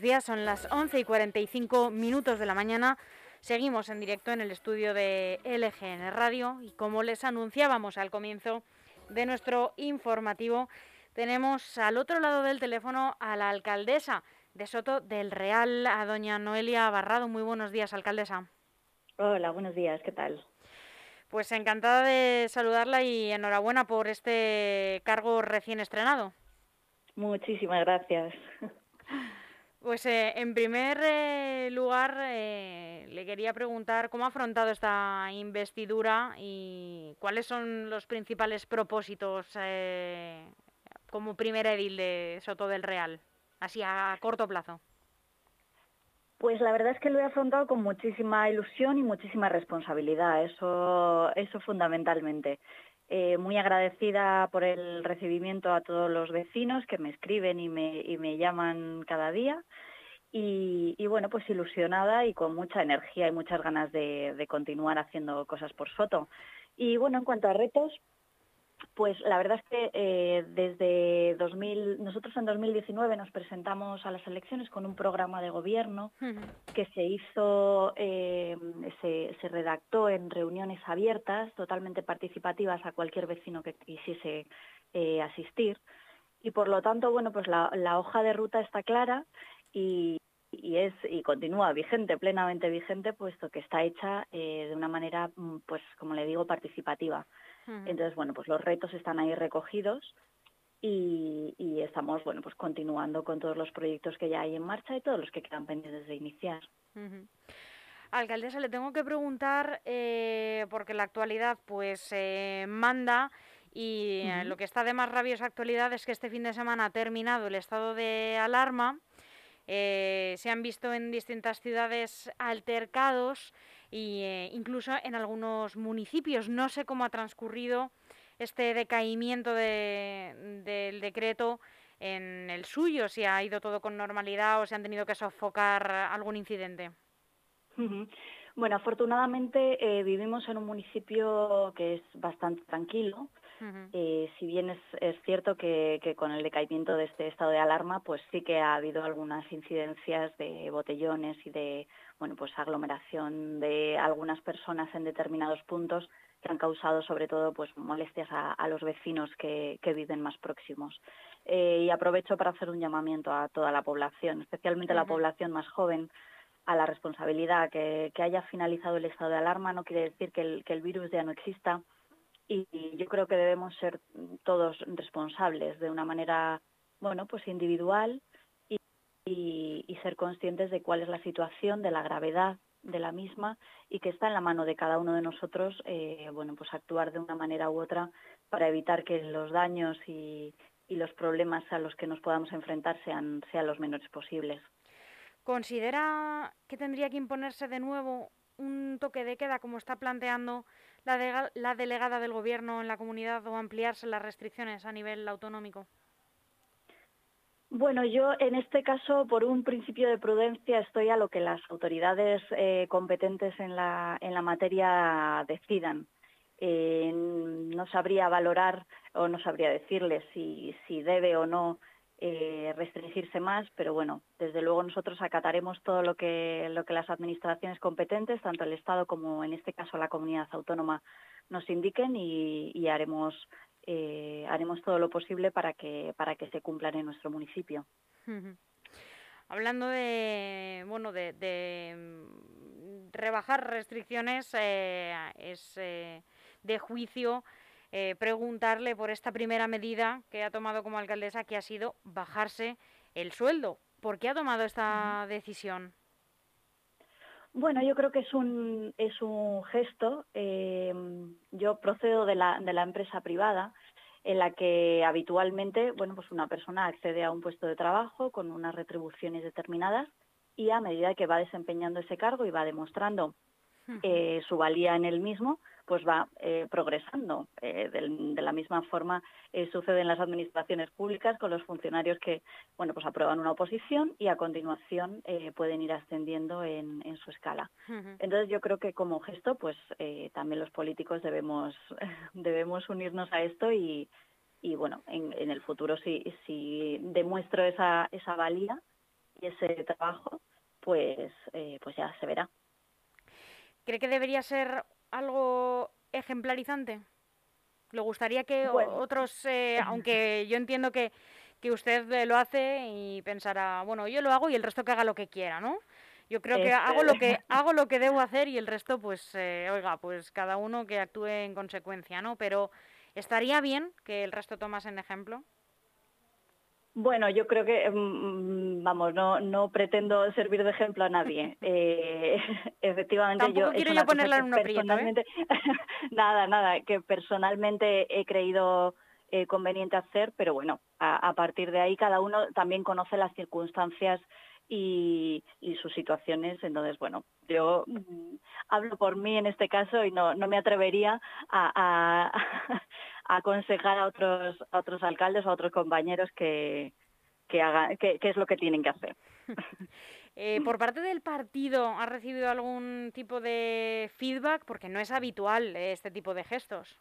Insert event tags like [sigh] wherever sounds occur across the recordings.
buenos días. Son las 11 y 45 minutos de la mañana. Seguimos en directo en el estudio de LGN Radio y como les anunciábamos al comienzo de nuestro informativo, tenemos al otro lado del teléfono a la alcaldesa de Soto del Real, a doña Noelia Barrado. Muy buenos días, alcaldesa. Hola, buenos días, ¿qué tal? Pues encantada de saludarla y enhorabuena por este cargo recién estrenado. Muchísimas gracias. Pues eh, en primer eh, lugar eh, le quería preguntar cómo ha afrontado esta investidura y cuáles son los principales propósitos como primer edil de Soto del Real, así a corto plazo. Pues la verdad es que lo he afrontado con muchísima ilusión y muchísima responsabilidad, eso, eso fundamentalmente. Eh, muy agradecida por el recibimiento a todos los vecinos que me escriben y me, y me llaman cada día. Y, bueno, pues ilusionada y con mucha energía y muchas ganas de, de continuar haciendo cosas por Soto. Y bueno, en cuanto a retos, pues la verdad es que eh, desde 2000, nosotros en 2019 nos presentamos a las elecciones con un programa de gobierno que se hizo, eh, se, se, redactó en reuniones abiertas, totalmente participativas a cualquier vecino que quisiese eh, asistir. Y por lo tanto, bueno, pues la, la hoja de ruta está clara y, y es y continúa vigente, plenamente vigente, puesto que está hecha de una manera, mm, pues como le digo, participativa. Entonces, bueno, pues los retos están ahí recogidos y, estamos, bueno, pues continuando con todos los proyectos que ya hay en marcha y todos los que quedan pendientes de iniciar. Alcaldesa, le tengo que preguntar, eh, porque la actualidad pues eh, manda y eh, lo que está de más rabiosa actualidad es que este fin de semana ha terminado el estado de alarma. se han visto en distintas ciudades altercados y eh, incluso en algunos municipios. No sé cómo ha transcurrido este decaimiento del decreto en el suyo, si ha ido todo con normalidad o si han tenido que sofocar algún incidente. Bueno, afortunadamente eh, vivimos en un municipio que es bastante tranquilo. Eh, si bien es, es cierto que, que, con el decaimiento de este estado de alarma, pues sí que ha habido algunas incidencias de botellones y de bueno, pues aglomeración de algunas personas en determinados puntos que han causado sobre todo pues molestias a, los vecinos que, viven más próximos. Eh, y aprovecho para hacer un llamamiento a toda la población, especialmente a la población más joven, a la responsabilidad. Que, haya finalizado el estado de alarma no quiere decir que el, que el virus ya no exista y, y yo creo que debemos ser todos responsables de una manera, bueno, pues individual y, ser conscientes de cuál es la situación, de la gravedad de la misma y que está en la mano de cada uno de nosotros, eh, bueno, pues actuar de una manera u otra para evitar que los daños y, los problemas a los que nos podamos enfrentar sean, sean los menores posibles. ¿Considera que tendría que imponerse de nuevo un toque de queda como está planteando la, la delegada del Gobierno en la comunidad o ampliarse las restricciones a nivel autonómico? Bueno, yo en este caso, por un principio de prudencia, estoy a lo que las autoridades eh, competentes en la, en la materia decidan. Eh, no sabría valorar o no sabría decirles si, si debe o no eh, restringirse más, pero bueno, desde luego nosotros acataremos todo lo que, lo que las administraciones competentes, tanto el Estado como en este caso la comunidad autónoma, nos indiquen y, haremos eh, haremos todo lo posible para que, para que se cumplan en nuestro municipio. Hablando de, bueno, de, mm, rebajar restricciones, eh, es eh, de juicio preguntarle por esta primera medida que ha tomado como alcaldesa, que ha sido bajarse el sueldo. ¿Por qué ha tomado esta decisión? Bueno, yo creo que es un, es un gesto. yo procedo de la, de la empresa privada en la que habitualmente, bueno, pues una persona accede a un puesto de trabajo con unas retribuciones determinadas y a medida que va desempeñando ese cargo y va demostrando eh, su valía en el mismo, pues va eh, progresando. Eh, de, la misma forma sucede en las administraciones públicas con los funcionarios que, bueno, pues aprueban una oposición y a continuación pueden ir ascendiendo en, su escala. Entonces yo creo que como gesto, pues también los políticos debemos [laughs] debemos unirnos a esto y, y bueno, en, en el futuro si, si demuestro esa, esa valía, y ese trabajo, pues, pues ya se verá. ¿Cree que debería ser algo ejemplarizante? ¿Le gustaría que otros, [laughs] aunque yo entiendo que, que usted lo hace y pensará, bueno, yo lo hago y el resto que haga lo que quiera, ¿no? Yo creo que hago lo que [laughs] hago lo que debo hacer y el resto, pues, eh, oiga, pues cada uno que actúe en consecuencia, ¿no? Pero estaría bien que el resto tomasen ejemplo. Bueno, yo creo que, mm, vamos, no, no pretendo servir de ejemplo a nadie. [laughs] Eh, [laughs] efectivamente, Tampoco yo. quiero yo ponerla en un ¿eh? personalmente, [laughs] nada, nada, que personalmente he creído conveniente hacer, pero bueno, a, partir de ahí cada uno también conoce las circunstancias y, sus situaciones. Entonces, bueno, yo mm, hablo por mí en este caso y no, no me atrevería a, aconsejar a otros, a otros alcaldes o a otros compañeros que, que hagan, qué es lo que tienen que hacer. [laughs] Eh, por parte del partido, ¿ha recibido algún tipo de feedback? Porque no es habitual eh, este tipo de gestos.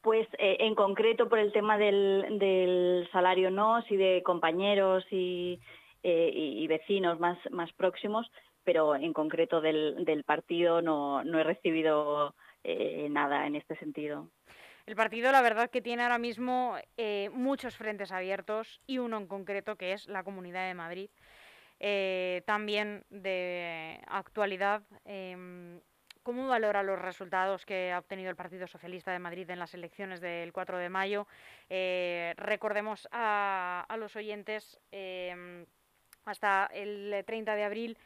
Pues eh, en concreto por el tema del, del salario no, si de compañeros y, eh, y, vecinos más, más próximos, pero en concreto del, del partido no, no he recibido eh, nada en este sentido. El partido, la verdad, que tiene ahora mismo eh, muchos frentes abiertos y uno en concreto que es la Comunidad de Madrid. también de actualidad, em, ¿cómo valora los resultados que ha obtenido el Partido Socialista de Madrid en las elecciones del 4 de mayo? recordemos a, los oyentes em, hasta el 30 eh, de abril.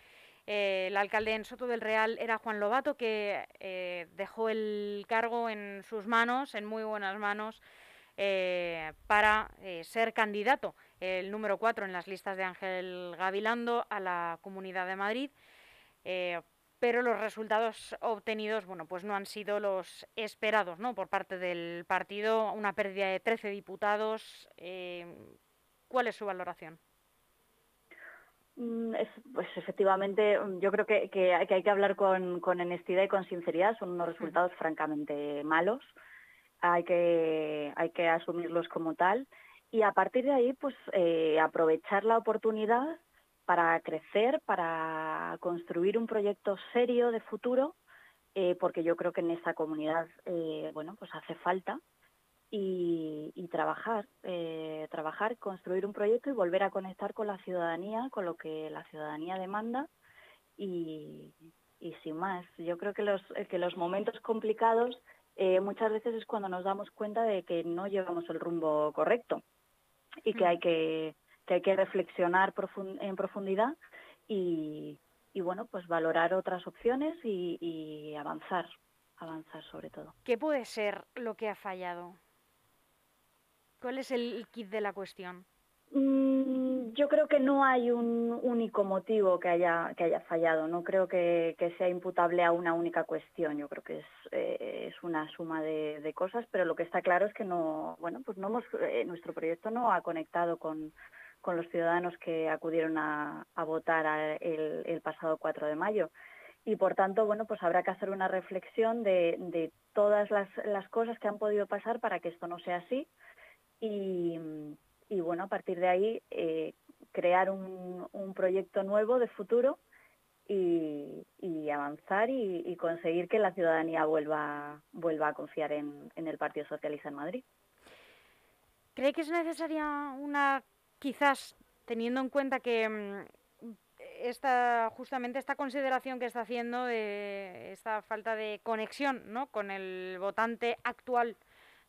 Eh, el alcalde en Soto del Real era Juan Lobato, que eh, dejó el cargo en sus manos, en muy buenas manos, para ser candidato, el número 4 en las listas de Ángel Gavilando a la Comunidad de Madrid. pero los resultados obtenidos, bueno, pues no han sido los esperados, ¿no? Por parte del partido, una pérdida de 13 diputados. ¿Cuál es su valoración? Mm, pues efectivamente, mm, yo creo que, que, hay que hablar con, con, honestidad y con sinceridad. Son unos resultados francamente malos. Hay que, hay que asumirlos como tal. Y a partir de ahí, pues eh, aprovechar la oportunidad para crecer, para construir un proyecto serio de futuro, eh, porque yo creo que en esta comunidad, eh, bueno, pues hace falta y, trabajar, eh, trabajar, construir un proyecto y volver a conectar con la ciudadanía, con lo que la ciudadanía demanda y, sin más. Yo creo que los, que los momentos complicados eh, muchas veces es cuando nos damos cuenta de que no llevamos el rumbo correcto y que mm. hay que, que hay que reflexionar en profundidad y, y, bueno, pues valorar otras opciones y, y avanzar, avanzar sobre todo. ¿Qué puede ser lo que ha fallado? ¿Cuál es el kit de la cuestión? Mm, yo creo que no hay un único motivo que haya, fallado. No creo que, sea imputable a una única cuestión. Yo creo que es, eh, una suma de, cosas, pero lo que está claro es que no, bueno, pues no hemos, eh, nuestro proyecto no ha conectado con, los ciudadanos que acudieron a, votar el, el, pasado 4 de mayo. Y por tanto, bueno, pues habrá que hacer una reflexión de, de todas las, las cosas que han podido pasar para que esto no sea así y, y bueno, a partir de ahí eh, crear un, un, proyecto nuevo de futuro y, y avanzar y, conseguir que la ciudadanía vuelva, vuelva a confiar en, en el Partido Socialista en Madrid. ¿Cree que es necesaria una, quizás teniendo en cuenta que mm, esta, justamente esta consideración que está haciendo de esta falta de conexión ¿no? con el votante actual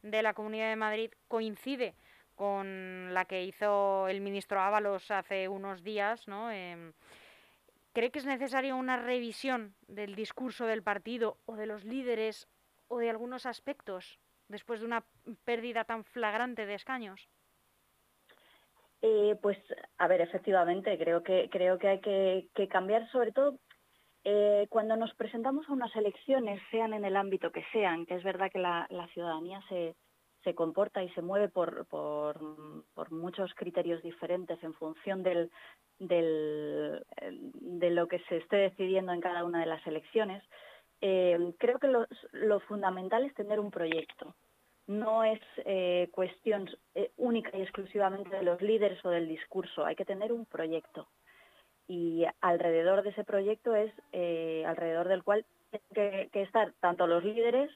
de la Comunidad de Madrid coincide con la que hizo el ministro Ábalos hace unos días, ¿no? Em, ¿Cree que es necesaria una revisión del discurso del partido o de los líderes o de algunos aspectos después de una pérdida tan flagrante de escaños? Eh, pues, a ver, efectivamente, creo que creo que hay que cambiar, sobre todo eh, cuando nos presentamos a unas elecciones, sean en el ámbito que sean, que es verdad que la, ciudadanía se, se, comporta y se mueve por, por, muchos criterios diferentes en función del, del, de lo que se esté decidiendo en cada una de las elecciones, eh, creo que lo, lo, fundamental es tener un proyecto. no es eh, cuestión eh, única y exclusivamente de los líderes o del discurso, hay que tener un proyecto. Y alrededor de ese proyecto es eh, alrededor del cual tienen que, estar tanto los líderes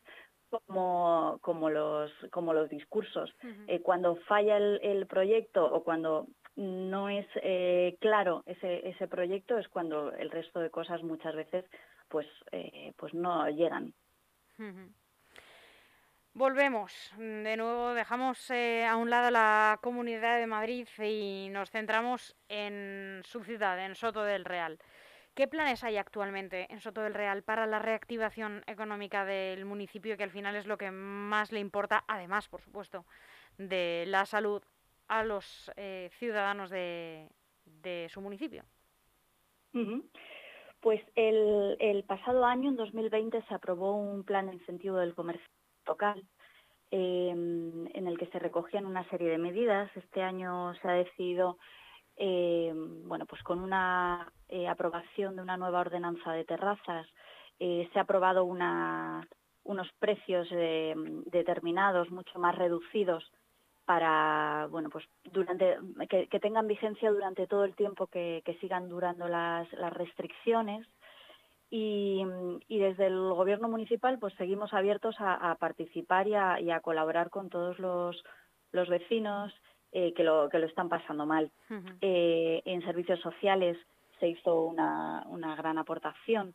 como, como, los, como los discursos. cuando falla el, el, proyecto o cuando no es claro ese, ese proyecto es cuando el resto de cosas muchas veces pues, pues no llegan. Volvemos. De nuevo dejamos eh, a un lado la Comunidad de Madrid y nos centramos en su ciudad, en Soto del Real. ¿Qué planes hay actualmente en Soto del Real para la reactivación económica del municipio, que al final es lo que más le importa, además, por supuesto, de la salud a los eh, ciudadanos de, su municipio? Pues el, el pasado año, en 2020, se aprobó un plan de incentivo del comercio local, em, en el que se recogían una serie de medidas. Este año se ha decidido, em, bueno, pues con una eh, aprobación de una nueva ordenanza de terrazas, eh, se ha aprobado unos precios em, determinados, mucho más reducidos para bueno pues durante que, tengan vigencia durante todo el tiempo que, sigan durando las restricciones y, desde el gobierno municipal pues seguimos abiertos a, participar y a, colaborar con todos los, vecinos eh, que, lo, que lo están pasando mal. Eh, en servicios sociales se hizo una, gran aportación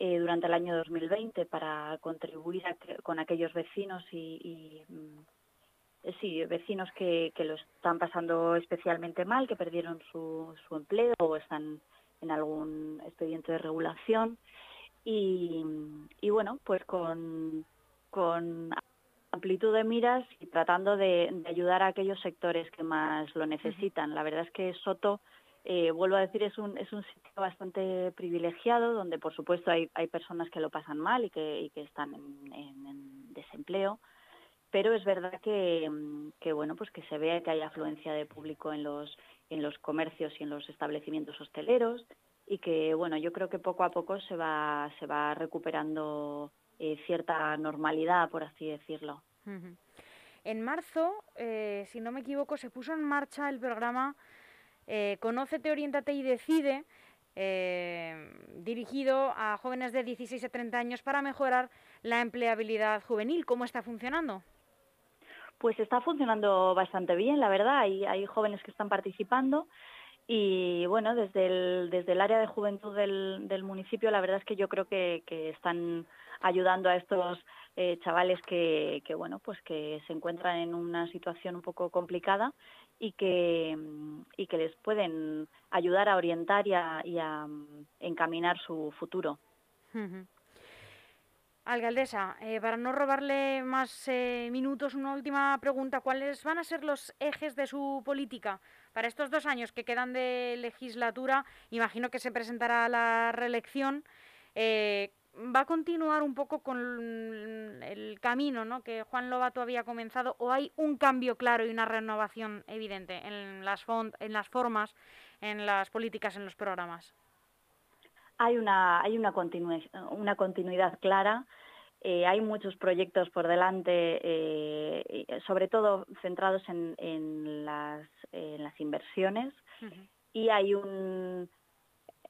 eh, durante el año 2020 para contribuir con aquellos vecinos y, mm, sí, vecinos que, lo están pasando especialmente mal, que perdieron su, su empleo o están en algún expediente de regulación. Y, bueno, pues con, amplitud de miras y tratando de, ayudar a aquellos sectores que más lo necesitan. La verdad es que Soto, eh, vuelvo a decir, es un, es un sitio bastante privilegiado donde por supuesto hay, hay personas que lo pasan mal y que, y que están en, desempleo, pero es verdad que, que, bueno pues que se ve que hay afluencia de público en los en los comercios y en los establecimientos hosteleros y que bueno yo creo que poco a poco se va se va recuperando eh, cierta normalidad por así decirlo en marzo eh, si no me equivoco se puso en marcha el programa eh, Conócete, oriéntate y decide dirigido a jóvenes de 16 a 30 años para mejorar la empleabilidad juvenil. ¿Cómo está funcionando? Pues está funcionando bastante bien, la verdad. Hay, hay jóvenes que están participando y bueno, desde el, área de juventud del, municipio, la verdad es que yo creo que, están ayudando a estos eh, chavales que, bueno, pues que se encuentran en una situación un poco complicada y que, y que les pueden ayudar a orientar y a, y a encaminar su futuro. Alcaldesa, eh, para no robarle más eh, minutos, una última pregunta. ¿Cuáles van a ser los ejes de su política para estos dos años que quedan de legislatura? Imagino que se presentará la reelección. Eh, ¿Va a continuar un poco con el camino ¿no? que Juan Lobato había comenzado o hay un cambio claro y una renovación evidente en las, en las formas, en las políticas, en los programas? Hay una, hay una, una continuidad clara. Eh, hay muchos proyectos por delante, eh, sobre todo centrados en, en, las, en las inversiones y hay un,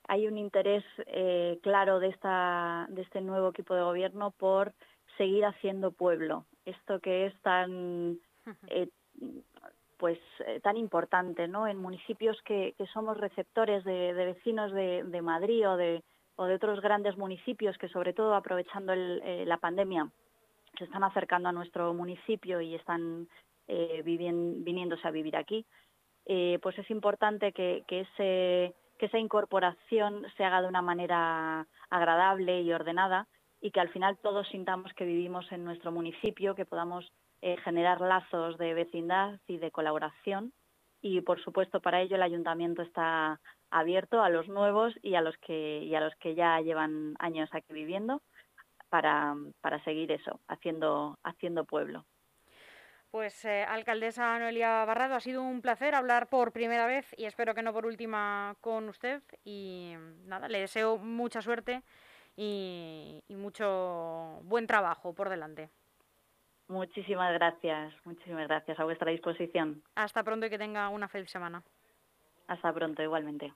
hay un interés eh, claro de, esta, de este nuevo equipo de gobierno por seguir haciendo pueblo. Esto que es tan pues eh, tan importante ¿no? en municipios que, que somos receptores de, vecinos de, de, Madrid o de, o de otros grandes municipios que sobre todo aprovechando eh, la pandemia se están acercando a nuestro municipio y están eh, viniéndose a vivir aquí, eh, pues es importante que, ese, que esa incorporación se haga de una manera agradable y ordenada y que al final todos sintamos que vivimos en nuestro municipio, que podamos eh, generar lazos de vecindad y de colaboración. Y por supuesto para ello el ayuntamiento está abierto a los nuevos y a los que a los que ya llevan años aquí viviendo para, para seguir eso, haciendo haciendo pueblo. Pues eh, alcaldesa Noelia Barrado, ha sido un placer hablar por primera vez y espero que no por última con usted y nada, le deseo mucha suerte y mucho buen trabajo por delante. Muchísimas gracias, muchísimas gracias a vuestra disposición. Hasta pronto y que tenga una feliz semana. Hasta pronto, igualmente.